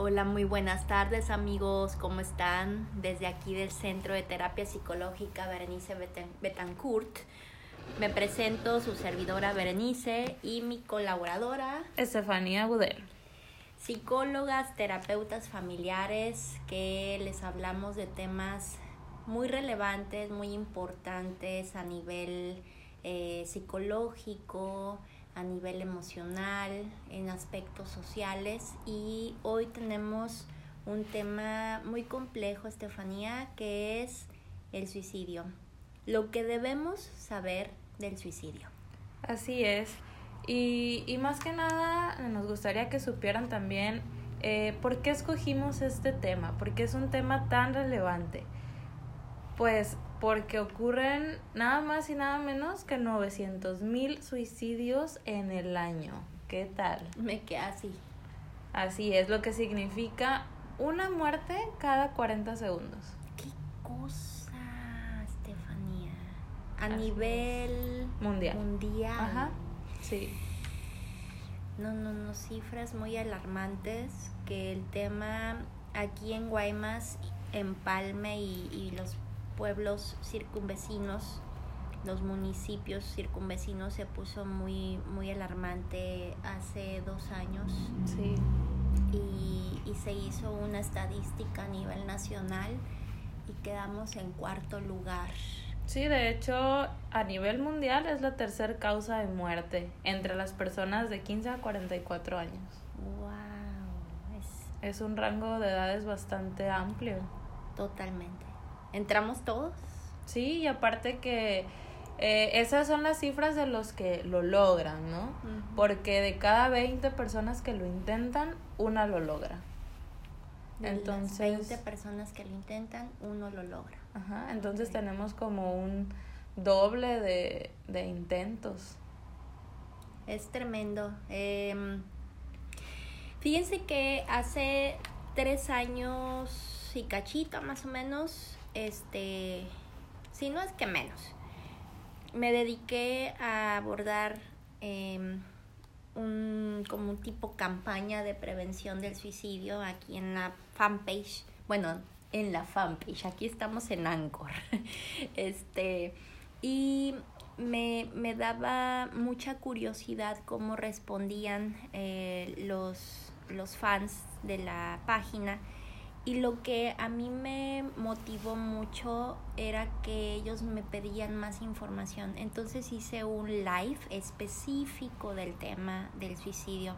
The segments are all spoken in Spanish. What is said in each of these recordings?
Hola, muy buenas tardes amigos, ¿cómo están? Desde aquí del Centro de Terapia Psicológica Berenice Betancourt. Me presento su servidora Berenice y mi colaboradora Estefanía Budel. Psicólogas, terapeutas familiares que les hablamos de temas muy relevantes, muy importantes a nivel eh, psicológico, a nivel emocional, en aspectos sociales y hoy tenemos un tema muy complejo, Estefanía, que es el suicidio. Lo que debemos saber del suicidio. Así es. Y, y más que nada nos gustaría que supieran también eh, por qué escogimos este tema, porque es un tema tan relevante. Pues porque ocurren nada más y nada menos que 900 mil suicidios en el año. ¿Qué tal? Me queda así. Así es lo que significa una muerte cada 40 segundos. ¿Qué cosa, Estefanía? A nivel mundial. Mundial. Ajá. Sí. No, no, no, cifras muy alarmantes que el tema aquí en Guaymas, Empalme y, y los pueblos circunvecinos, los municipios circunvecinos se puso muy, muy alarmante hace dos años. Sí. Y, y se hizo una estadística a nivel nacional y quedamos en cuarto lugar. Sí, de hecho, a nivel mundial es la tercera causa de muerte entre las personas de 15 a 44 años. ¡Wow! Es, es un rango de edades bastante amplio. Totalmente. ¿Entramos todos? Sí, y aparte que eh, esas son las cifras de los que lo logran, ¿no? Porque de cada 20 personas que lo intentan, una lo logra. De entonces, 20 personas que lo intentan, uno lo logra. Ajá, entonces tenemos como un doble de, de intentos. Es tremendo. Eh, fíjense que hace tres años y cachito más o menos, este, si no es que menos, me dediqué a abordar eh, un, como un tipo campaña de prevención del suicidio aquí en la fanpage, bueno, en la fanpage, aquí estamos en Anchor, este, y me, me daba mucha curiosidad cómo respondían eh, los, los fans de la página y lo que a mí me motivó mucho era que ellos me pedían más información. Entonces hice un live específico del tema del suicidio.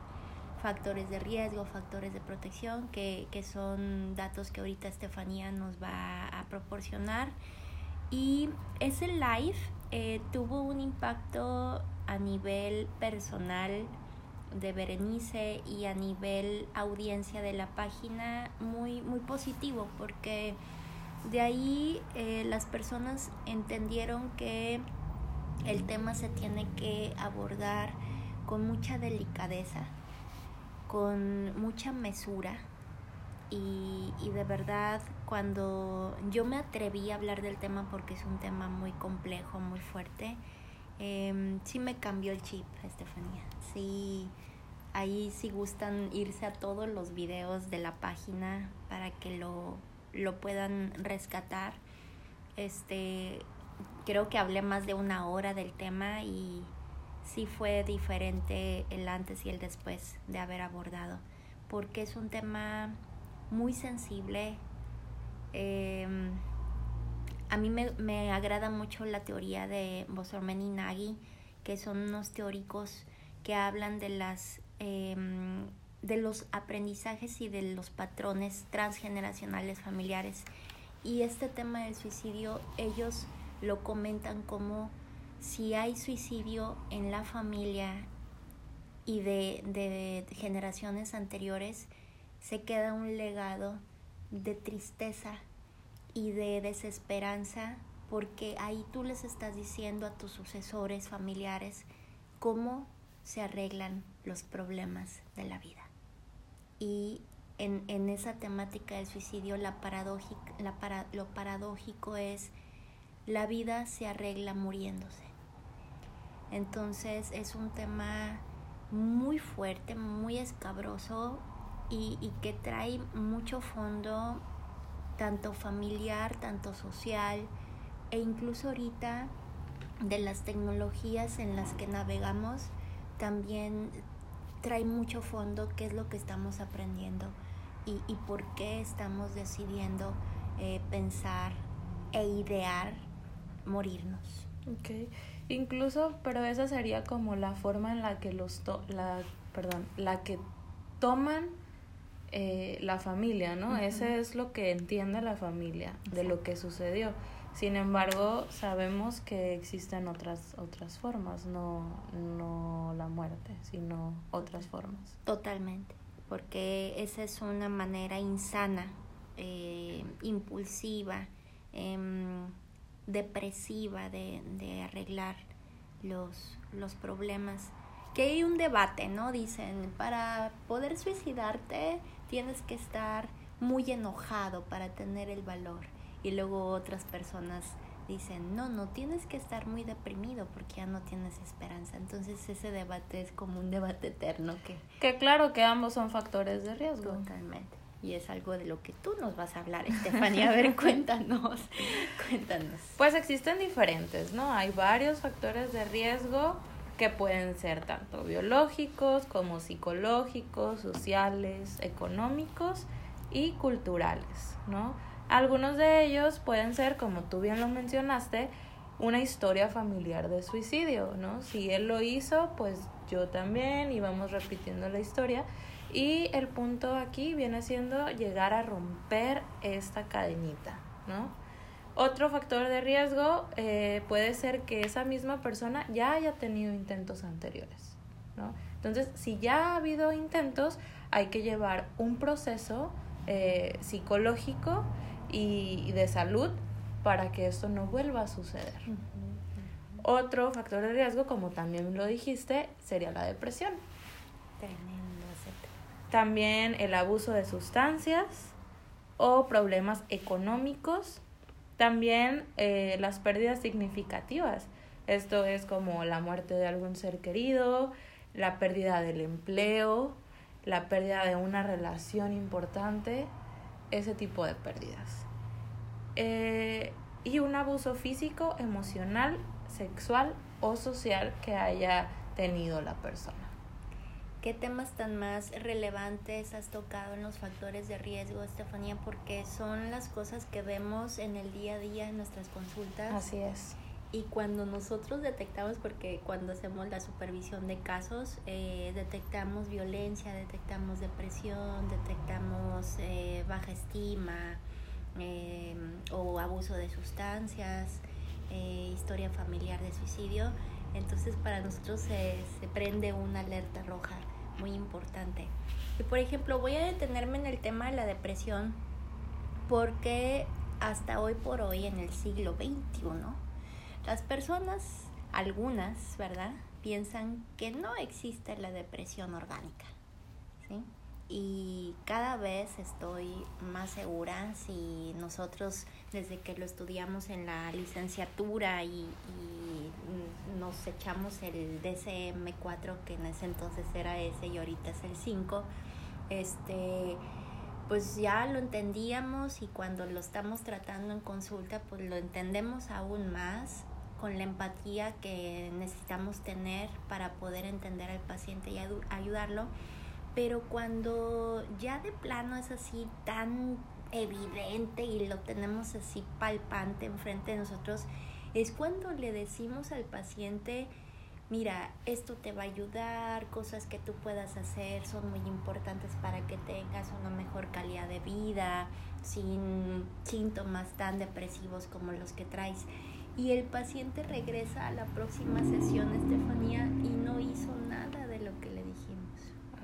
Factores de riesgo, factores de protección, que, que son datos que ahorita Estefanía nos va a proporcionar. Y ese live eh, tuvo un impacto a nivel personal de Berenice y a nivel audiencia de la página muy, muy positivo porque de ahí eh, las personas entendieron que el tema se tiene que abordar con mucha delicadeza, con mucha mesura y, y de verdad cuando yo me atreví a hablar del tema porque es un tema muy complejo, muy fuerte, eh, sí me cambió el chip, Estefanía. Sí, ahí si gustan irse a todos los videos de la página para que lo, lo puedan rescatar. Este, creo que hablé más de una hora del tema y sí fue diferente el antes y el después de haber abordado, porque es un tema muy sensible. Eh, a mí me, me, agrada mucho la teoría de Bosormen y Nagy, que son unos teóricos que hablan de las eh, de los aprendizajes y de los patrones transgeneracionales familiares. Y este tema del suicidio, ellos lo comentan como si hay suicidio en la familia y de, de generaciones anteriores, se queda un legado de tristeza y de desesperanza porque ahí tú les estás diciendo a tus sucesores familiares cómo se arreglan los problemas de la vida. Y en, en esa temática del suicidio, la la lo paradójico es la vida se arregla muriéndose. Entonces es un tema muy fuerte, muy escabroso y, y que trae mucho fondo, tanto familiar, tanto social, e incluso ahorita de las tecnologías en las que navegamos, también trae mucho fondo qué es lo que estamos aprendiendo y, y por qué estamos decidiendo eh, pensar e idear morirnos. Ok, incluso, pero esa sería como la forma en la que los, to la, perdón, la que toman eh, la familia, ¿no? Ese es lo que entiende la familia de lo que sucedió. Sin embargo, sabemos que existen otras otras formas, no no la muerte, sino otras formas. Totalmente, porque esa es una manera insana, eh, impulsiva, eh, depresiva de, de arreglar los, los problemas. Que hay un debate, ¿no? Dicen, para poder suicidarte tienes que estar muy enojado para tener el valor. Y luego otras personas dicen, no, no tienes que estar muy deprimido porque ya no tienes esperanza. Entonces ese debate es como un debate eterno que... Que claro que ambos son factores de riesgo. Totalmente. Y es algo de lo que tú nos vas a hablar, Estefanía. A ver, cuéntanos, cuéntanos. Pues existen diferentes, ¿no? Hay varios factores de riesgo que pueden ser tanto biológicos como psicológicos, sociales, económicos y culturales, ¿no? Algunos de ellos pueden ser, como tú bien lo mencionaste, una historia familiar de suicidio, ¿no? Si él lo hizo, pues yo también y vamos repitiendo la historia. Y el punto aquí viene siendo llegar a romper esta cadenita, ¿no? Otro factor de riesgo eh, puede ser que esa misma persona ya haya tenido intentos anteriores, ¿no? Entonces, si ya ha habido intentos, hay que llevar un proceso eh, psicológico y de salud para que esto no vuelva a suceder. Uh -huh. Otro factor de riesgo, como también lo dijiste, sería la depresión. Tremendo. También el abuso de sustancias o problemas económicos. También eh, las pérdidas significativas. Esto es como la muerte de algún ser querido, la pérdida del empleo, la pérdida de una relación importante, ese tipo de pérdidas. Eh, y un abuso físico, emocional, sexual o social que haya tenido la persona. ¿Qué temas tan más relevantes has tocado en los factores de riesgo, Estefanía? Porque son las cosas que vemos en el día a día en nuestras consultas. Así es. Y cuando nosotros detectamos, porque cuando hacemos la supervisión de casos, eh, detectamos violencia, detectamos depresión, detectamos eh, baja estima eh, o abuso de sustancias, eh, historia familiar de suicidio, entonces para nosotros se, se prende una alerta roja muy importante. Y por ejemplo, voy a detenerme en el tema de la depresión porque hasta hoy por hoy, en el siglo XXI, las personas, algunas, ¿verdad?, piensan que no existe la depresión orgánica, ¿sí? Y cada vez estoy más segura si nosotros, desde que lo estudiamos en la licenciatura y, y nos echamos el DCM4, que en ese entonces era ese y ahorita es el 5, este pues ya lo entendíamos y cuando lo estamos tratando en consulta, pues lo entendemos aún más con la empatía que necesitamos tener para poder entender al paciente y ayudarlo. Pero cuando ya de plano es así tan evidente y lo tenemos así palpante enfrente de nosotros, es cuando le decimos al paciente, mira, esto te va a ayudar, cosas que tú puedas hacer son muy importantes para que tengas una mejor calidad de vida, sin síntomas tan depresivos como los que traes. Y el paciente regresa a la próxima sesión, Estefanía, y no hizo nada de lo que le dijimos.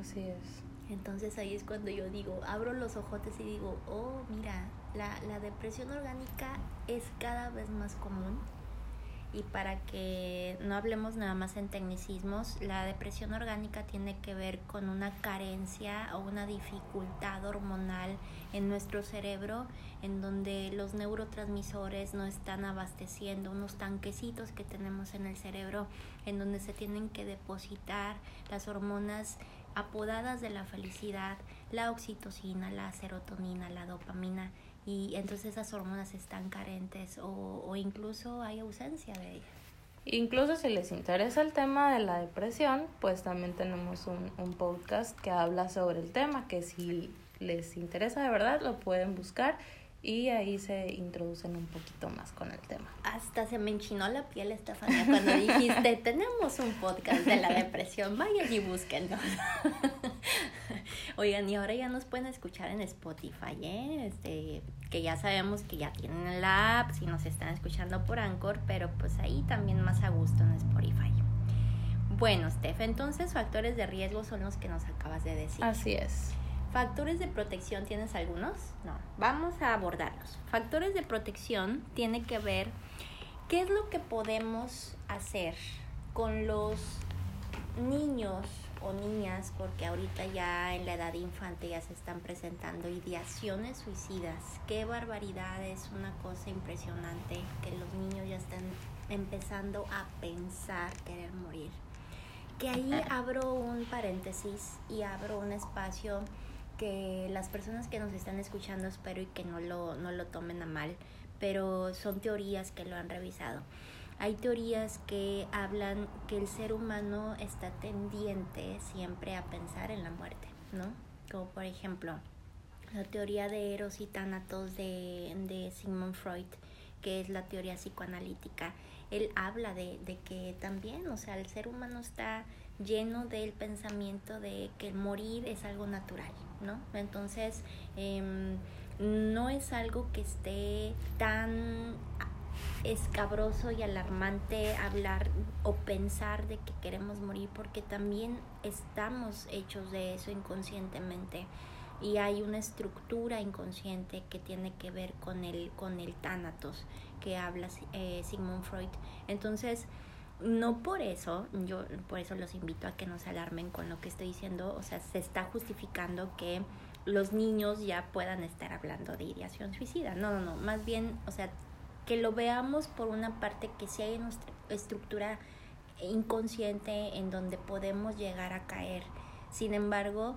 Así es. Entonces ahí es cuando yo digo, abro los ojotes y digo, oh, mira, la, la depresión orgánica es cada vez más común y para que no hablemos nada más en tecnicismos, la depresión orgánica tiene que ver con una carencia o una dificultad hormonal en nuestro cerebro en donde los neurotransmisores no están abasteciendo unos tanquecitos que tenemos en el cerebro en donde se tienen que depositar las hormonas apodadas de la felicidad, la oxitocina, la serotonina, la dopamina y entonces esas hormonas están carentes o, o incluso hay ausencia de ellas. Incluso si les interesa el tema de la depresión, pues también tenemos un, un podcast que habla sobre el tema, que si les interesa de verdad lo pueden buscar y ahí se introducen un poquito más con el tema. Hasta se me enchinó la piel, Estefania, cuando dijiste, tenemos un podcast de la depresión, vayan y búsquenlo. Oigan, y ahora ya nos pueden escuchar en Spotify, ¿eh? Este, que ya sabemos que ya tienen la app, si nos están escuchando por Anchor, pero pues ahí también más a gusto en Spotify. Bueno, Steph, entonces factores de riesgo son los que nos acabas de decir. Así es. ¿Factores de protección tienes algunos? No, vamos a abordarlos. Factores de protección tiene que ver qué es lo que podemos hacer con los niños o niñas, porque ahorita ya en la edad infante ya se están presentando ideaciones suicidas. Qué barbaridad, es una cosa impresionante que los niños ya están empezando a pensar querer morir. Que ahí abro un paréntesis y abro un espacio que las personas que nos están escuchando espero y que no lo, no lo tomen a mal, pero son teorías que lo han revisado. Hay teorías que hablan que el ser humano está tendiente siempre a pensar en la muerte, ¿no? Como por ejemplo la teoría de Eros y Tánatos de, de Sigmund Freud, que es la teoría psicoanalítica. Él habla de, de que también, o sea, el ser humano está lleno del pensamiento de que morir es algo natural, ¿no? Entonces, em, no es algo que esté tan escabroso y alarmante hablar o pensar de que queremos morir porque también estamos hechos de eso inconscientemente. Y hay una estructura inconsciente que tiene que ver con el con el tánatos que habla eh, Sigmund Freud. Entonces no por eso, yo por eso los invito a que no se alarmen con lo que estoy diciendo, o sea, se está justificando que los niños ya puedan estar hablando de ideación suicida. No, no, no, más bien, o sea, que lo veamos por una parte que si hay nuestra estructura inconsciente en donde podemos llegar a caer. Sin embargo,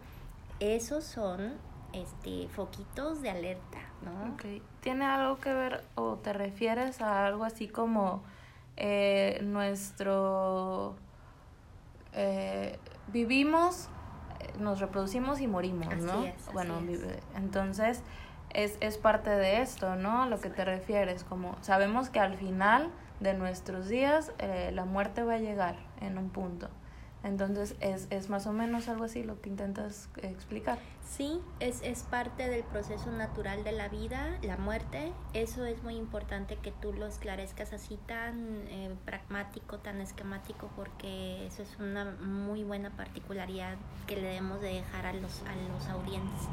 esos son este foquitos de alerta, ¿no? Okay. ¿Tiene algo que ver o te refieres a algo así como eh, nuestro eh, vivimos, nos reproducimos y morimos, ¿no? bueno, entonces es, es parte de esto, ¿no? Lo que te refieres, como sabemos que al final de nuestros días eh, la muerte va a llegar en un punto. Entonces, es, es más o menos algo así lo que intentas explicar. Sí, es, es parte del proceso natural de la vida, la muerte. Eso es muy importante que tú lo esclarezcas así tan eh, pragmático, tan esquemático, porque eso es una muy buena particularidad que le debemos de dejar a los, a los audientes.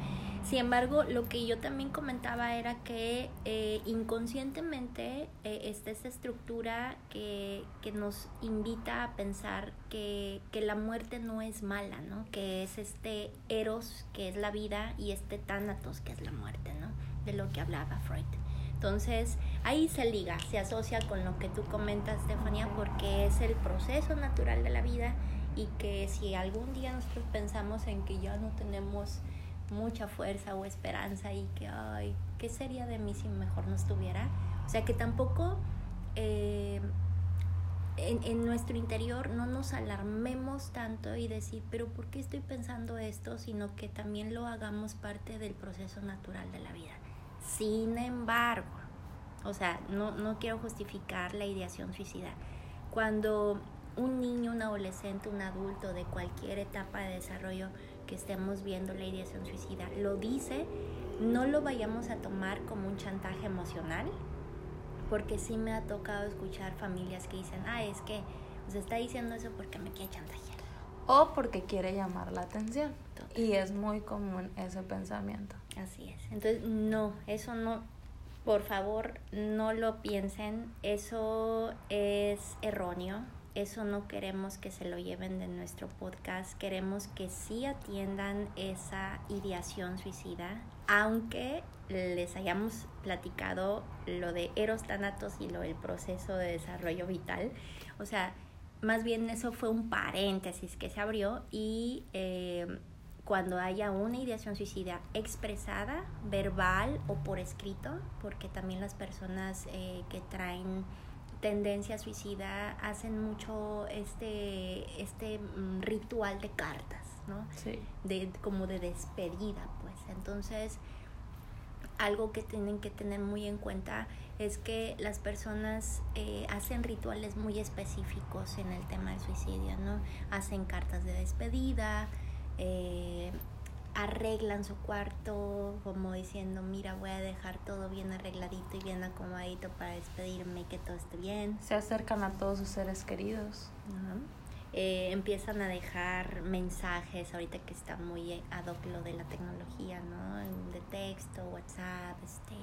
Sin embargo, lo que yo también comentaba era que eh, inconscientemente eh, está esta estructura que, que, nos invita a pensar que, que, la muerte no es mala, ¿no? Que es este eros, que es la vida, y este tánatos, que es la muerte, ¿no? De lo que hablaba Freud. Entonces, ahí se liga, se asocia con lo que tú comentas, Stefania, porque es el proceso natural de la vida y que si algún día nosotros pensamos en que ya no tenemos mucha fuerza o esperanza y que, ay, ¿qué sería de mí si mejor no estuviera? O sea, que tampoco eh, en, en, nuestro interior no nos alarmemos tanto y decir, pero ¿por qué estoy pensando esto? Sino que también lo hagamos parte del proceso natural de la vida. Sin embargo, o sea, no, no quiero justificar la ideación suicida. Cuando un niño, un adolescente, un adulto de cualquier etapa de desarrollo que estemos viendo la ideación suicida lo dice, no lo vayamos a tomar como un chantaje emocional, porque sí me ha tocado escuchar familias que dicen, ah, es que se está diciendo eso porque me quiere chantajear. O porque quiere llamar la atención. Y es muy común ese pensamiento. Así es. Entonces, no, eso no, por favor, no lo piensen, eso es erróneo eso no queremos que se lo lleven de nuestro podcast, queremos que sí atiendan esa ideación suicida, aunque les hayamos platicado lo de Eros Thanatos y lo del proceso de desarrollo vital. O sea, más bien eso fue un paréntesis que se abrió y eh, cuando haya una ideación suicida expresada, verbal o por escrito, porque también las personas eh, que traen tendencia suicida hacen mucho este, este mm, ritual de cartas, ¿no? Sí. De, como de despedida, pues. Entonces, algo que tienen que tener muy en cuenta es que las personas eh, hacen rituales muy específicos en el tema del suicidio, ¿no? Hacen cartas de despedida, eh, arreglan su cuarto como diciendo, mira, voy a dejar todo bien arregladito y bien acomodadito para despedirme y que todo esté bien. Se acercan a todos sus seres queridos. Eh, empiezan a dejar mensajes, ahorita que está muy ad hoc lo de la tecnología, ¿no? De texto, WhatsApp, este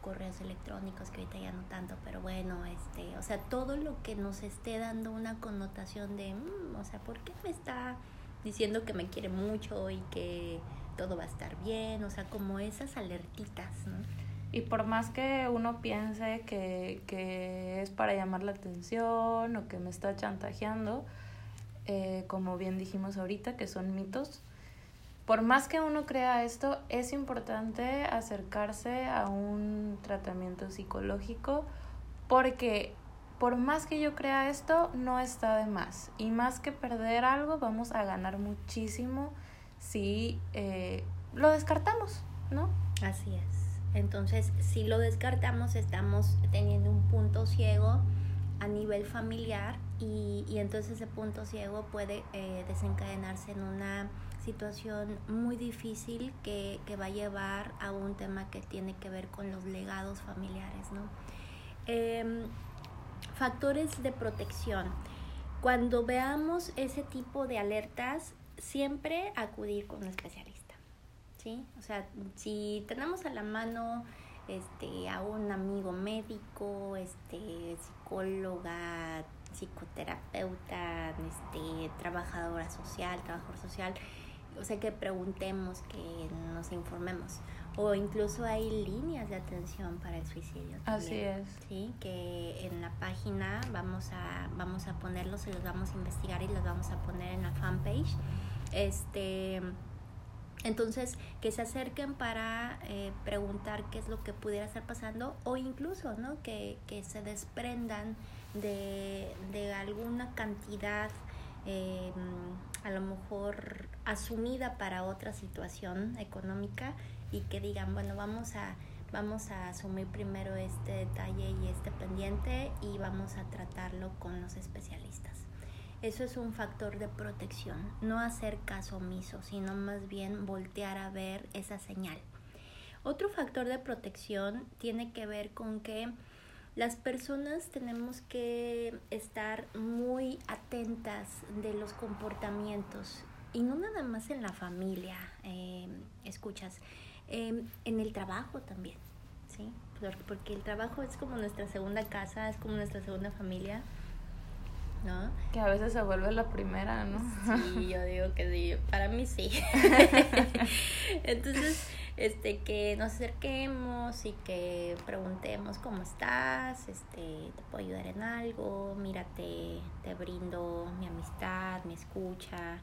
correos electrónicos que ahorita ya no tanto pero bueno este o sea todo lo que nos esté dando una connotación de mm, o sea por qué me está diciendo que me quiere mucho y que todo va a estar bien, o sea, como esas alertitas, ¿no? Y por más que uno piense que, que es para llamar la atención o que me está chantajeando, eh, como bien dijimos ahorita, que son mitos, por más que uno crea esto, es importante acercarse a un tratamiento psicológico porque por más que yo crea esto, no está de más. Y más que perder algo, vamos a ganar muchísimo si eh, lo descartamos, ¿no? Así es. Entonces, si lo descartamos, estamos teniendo un punto ciego a nivel familiar y, y entonces ese punto ciego puede eh, desencadenarse en una situación muy difícil que, que va a llevar a un tema que tiene que ver con los legados familiares, ¿no? Eh, Factores de protección. Cuando veamos ese tipo de alertas, siempre acudir con un especialista. ¿Sí? O sea, si tenemos a la mano este, a un amigo médico, este, psicóloga, psicoterapeuta, este, trabajadora social, trabajador social, o sea que preguntemos, que nos informemos o incluso hay líneas de atención para el suicidio. Así es. Sí, que en la página vamos a vamos a ponerlos y los vamos a investigar y los vamos a poner en la fanpage. Este entonces, que se acerquen para eh, preguntar qué es lo que pudiera estar pasando o incluso, ¿no? Que, que se desprendan de, de alguna cantidad eh, a lo mejor asumida para otra situación económica y que digan, bueno, vamos a, vamos a asumir primero este detalle y este pendiente y vamos a tratarlo con los especialistas. Eso es un factor de protección, no hacer caso omiso, sino más bien voltear a ver esa señal. Otro factor de protección tiene que ver con que las personas tenemos que estar muy atentas de los comportamientos y no nada más en la familia, eh, escuchas, Em, en el trabajo también, ¿sí? Porque el trabajo es como nuestra segunda casa, es como nuestra segunda familia, ¿no? Que a veces se vuelve la primera, ¿no? Sí, yo digo que sí, para mí sí. Entonces, este, que nos acerquemos y que preguntemos cómo estás, este, te puedo ayudar en algo, mírate, te brindo mi amistad, mi escucha,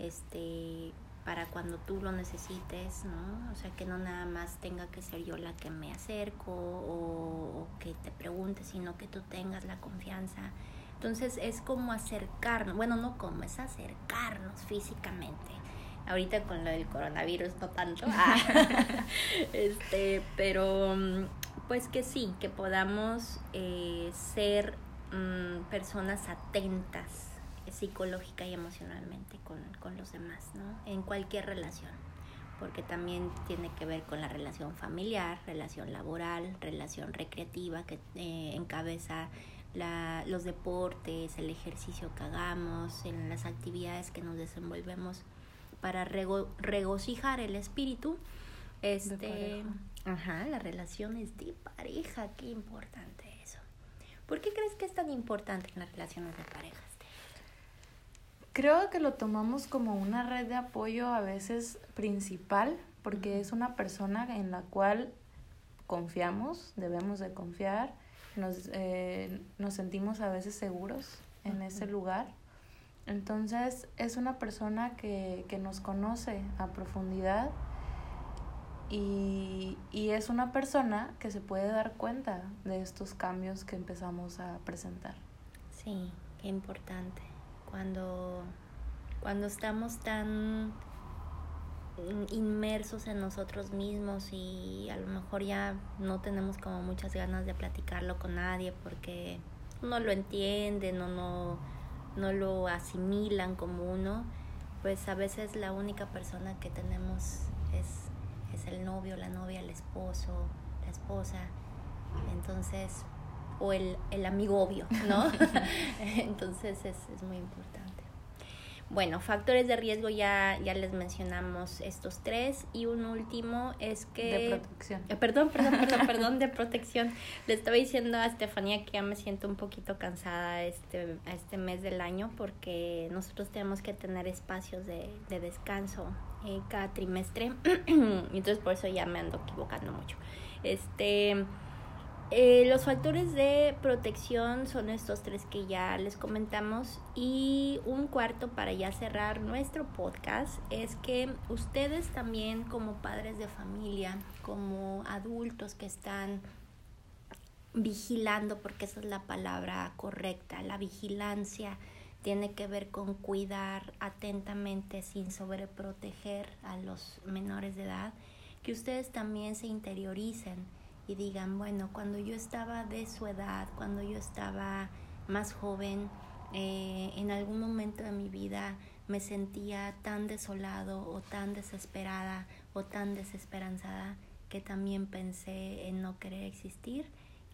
este, para cuando tú lo necesites, ¿no? O sea, que no nada más tenga que ser yo la que me acerco o, que te pregunte, sino que tú tengas la confianza. Entonces es como acercarnos, bueno, no como, es acercarnos físicamente. Ahorita con lo del coronavirus no tanto, ah, este, pero pues que sí, que podamos eh, ser mm, personas atentas psicológica y emocionalmente con, con los demás, ¿no? En cualquier relación, porque también tiene que ver con la relación familiar, relación laboral, relación recreativa que eh, encabeza la, los deportes, el ejercicio que hagamos, en las actividades que nos desenvolvemos para regocijar el espíritu. Este, ajá, las relaciones de pareja, qué importante eso. ¿Por qué crees que es tan importante en las relaciones de pareja? Creo que lo tomamos como una red de apoyo a veces principal, porque es una persona en la cual confiamos, debemos de confiar, nos, eh, nos sentimos a veces seguros en ese lugar Entonces es una persona que, que nos conoce a profundidad y, y es una persona que se puede dar cuenta de estos cambios que empezamos a presentar. Sí, qué importante. Cuando, cuando estamos tan inmersos en nosotros mismos y a lo mejor ya no tenemos como muchas ganas de platicarlo con nadie porque no lo entienden o no, no lo asimilan como uno, pues a veces la única persona que tenemos es, es el novio, la novia, el esposo, la esposa. Entonces, o el, el amigo obvio, ¿no? Entonces es, es muy importante. Bueno, factores de riesgo ya, ya les mencionamos estos tres y un último es que... De protección. Eh, perdón, perdón, perdón, perdón, de protección. Le estaba diciendo a Estefanía que ya me siento un poquito cansada este, este mes del año porque nosotros tenemos que tener espacios de, de descanso eh, cada trimestre. Entonces por eso ya me ando equivocando mucho. Este... Eh, los factores de protección son estos tres que ya les comentamos. Y un cuarto para ya cerrar nuestro podcast es que ustedes también como padres de familia, como adultos que están vigilando, porque esa es la palabra correcta, la vigilancia tiene que ver con cuidar atentamente sin sobreproteger a los menores de edad, que ustedes también se interioricen y digan, bueno, cuando yo estaba de su edad, cuando yo estaba más joven, eh, en algún momento de mi vida me sentía tan desolado o tan desesperada o tan desesperanzada que también pensé en no querer existir.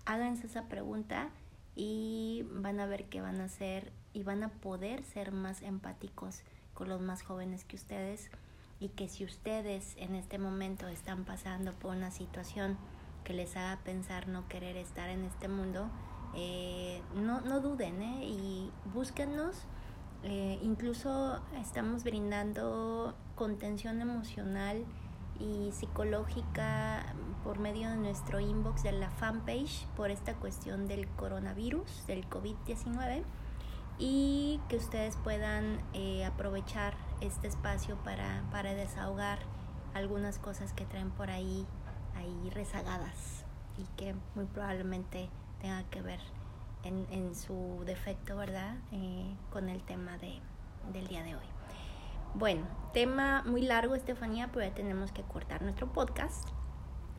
Háganse esa pregunta y van a ver que van a ser y van a poder ser más empáticos con los más jóvenes que ustedes y que si ustedes en este momento están pasando por una situación que les haga pensar no querer estar en este mundo, eh, no, no duden ¿eh? y búsquennos. Eh, incluso estamos brindando contención emocional y psicológica por medio de nuestro inbox de la fanpage por esta cuestión del coronavirus, del COVID-19 y que ustedes puedan eh, aprovechar este espacio para, para desahogar algunas cosas que traen por ahí ahí rezagadas y que muy probablemente tenga que ver en, en su defecto, ¿verdad? Eh, con el tema de, del día de hoy. Bueno, tema muy largo, Estefanía, pero ya tenemos que cortar nuestro podcast.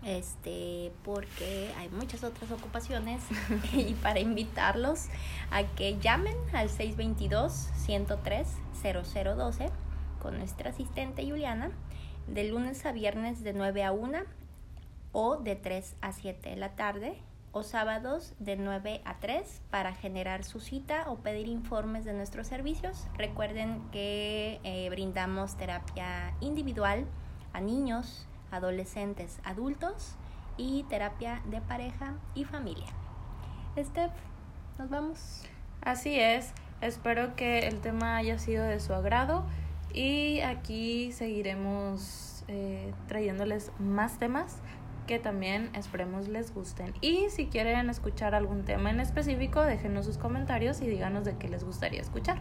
Este, porque hay muchas otras ocupaciones y para invitarlos a que llamen al 622 103 0012 con nuestra asistente Juliana de lunes a viernes de 9 a 1 o de 3 a 7 de la tarde o sábados de 9 a 3 para generar su cita o pedir informes de nuestros servicios. Recuerden que eh, brindamos terapia individual a niños, adolescentes, adultos y terapia de pareja y familia. Steph, nos vamos. Así es, espero que el tema haya sido de su agrado y aquí seguiremos eh, trayéndoles más temas que también esperemos les gusten. Y si quieren escuchar algún tema en específico, déjenos sus comentarios y díganos de qué les gustaría escuchar.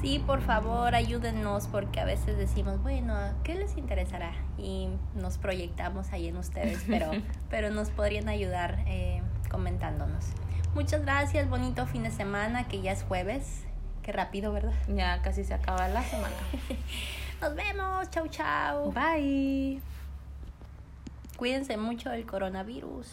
Sí, por favor, ayúdennos porque a veces decimos, bueno, ¿qué les interesará? Y nos proyectamos ahí en ustedes, pero, pero nos podrían ayudar eh, comentándonos. Muchas gracias, bonito fin de semana, que ya es jueves. Qué rápido, ¿verdad? Ya casi se acaba la semana. Nos vemos, chau chau. Bye. Cuídense mucho del coronavirus.